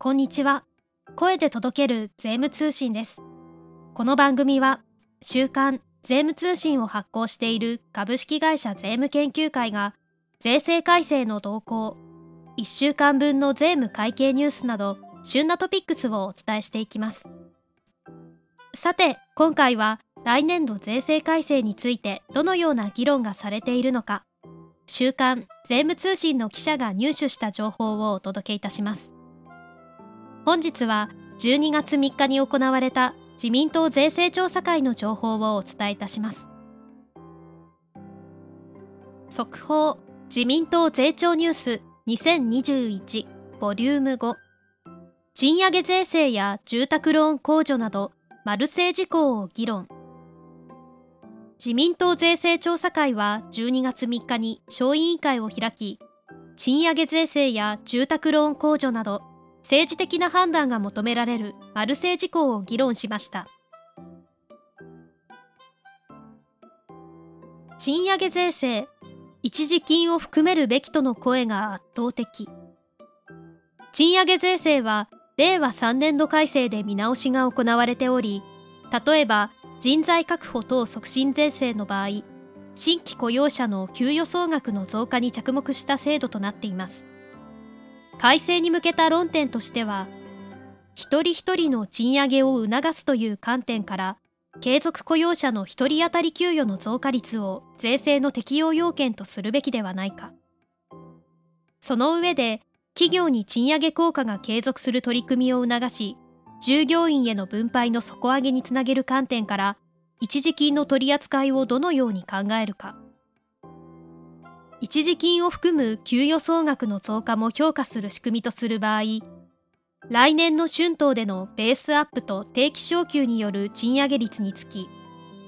こんにちは。声で届ける税務通信です。この番組は、週刊税務通信を発行している株式会社税務研究会が、税制改正の動向、1週間分の税務会計ニュースなど、旬なトピックスをお伝えしていきます。さて、今回は来年度税制改正についてどのような議論がされているのか、週刊税務通信の記者が入手した情報をお届けいたします。本日は12月3日に行われた自民党税制調査会の情報をお伝えいたします。速報自民党税調ニュース2021ボリューム5賃上げ税制や住宅ローン控除などマルセイ事項を議論。自民党税制調査会は12月3日に小委員会を開き賃上げ税制や住宅ローン控除など政治的な判断が求められるマルセイ事項を議論しました。賃上げ税制一時金を含めるべきとの声が圧倒的。賃上げ税制は令和3年度改正で見直しが行われており例えば人材確保等促進税制の場合新規雇用者の給与総額の増加に着目した制度となっています。改正に向けた論点としては一人一人の賃上げを促すという観点から継続雇用者の1人当たり給与の増加率を税制の適用要件とするべきではないか。その上で企業に賃上げ効果が継続する取り組みを促し従業員への分配の底上げにつなげる観点から一時金の取り扱いをどのように考えるか。一時金を含む給与総額の増加も評価する仕組みとする場合来年の春闘でのベースアップと定期昇給による賃上げ率につき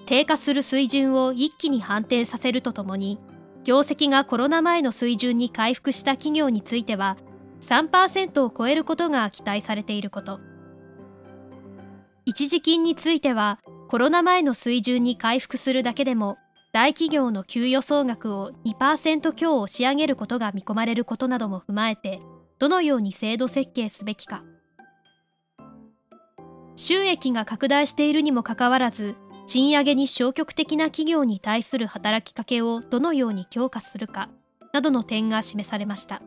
低下する水準を一気に反転させるとともに業績がコロナ前の水準に回復した企業については3%を超えることが期待されていること。一時金についてはコロナ前の水準に回復するだけでも大企業の給与総額を2%強押し上げることが見込まれることなども踏まえてどのように制度設計すべきか。収益が拡大しているにもかかわらず賃上げに消極的な企業に対する働きかけをどのように強化するかなどの点が示されました。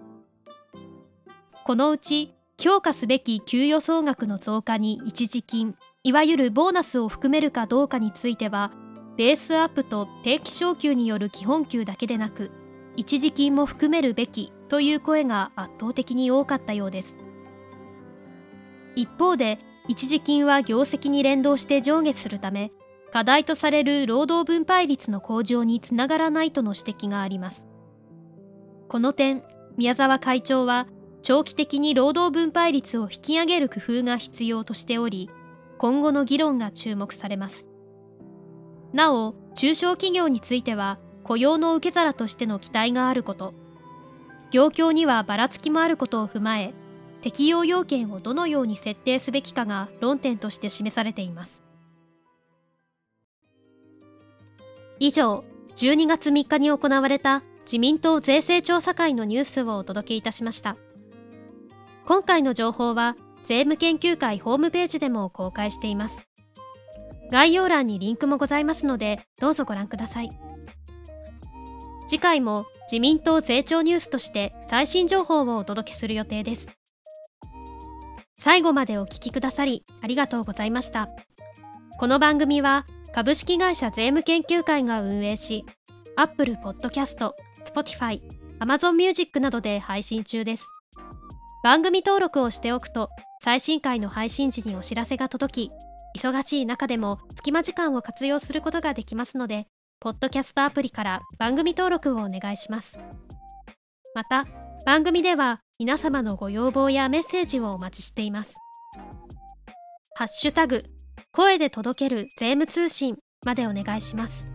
このうち強化すべき給与総額の増加に一時金いわゆるボーナスを含めるかどうかについてはベースアップと定期昇給による基本給だけでなく一時金も含めるべきという声が圧倒的に多かったようです。一方で一時金は業績に連動して上下するため課題とされる労働分配率の向上につながらないとの指摘があります。この点宮沢会長は長期的に労働分配率を引き上げる工夫が必要としており今後の議論が注目されます。なお中小企業については雇用の受け皿としての期待があること。業況にはばらつきもあることを踏まえ適用要件をどのように設定すべきかが論点として示されています。以上12月3日に行われた自民党税制調査会のニュースをお届けいたしました。今回の情報は税務研究会ホームページでも公開しています。概要欄にリンクもございますのでどうぞご覧ください。次回も自民党税調ニュースとして最新情報をお届けする予定です。最後までお聞きくださりありがとうございました。この番組は株式会社税務研究会が運営し Apple Podcast、Spotify、Amazon Music などで配信中です。番組登録をしておくと最新回の配信時にお知らせが届き忙しい中でも隙間時間を活用することができますので、ポッドキャストアプリから番組登録をお願いします。また、番組では皆様のご要望やメッセージをお待ちしています。ハッシュタグ、声で届ける税務通信までお願いします。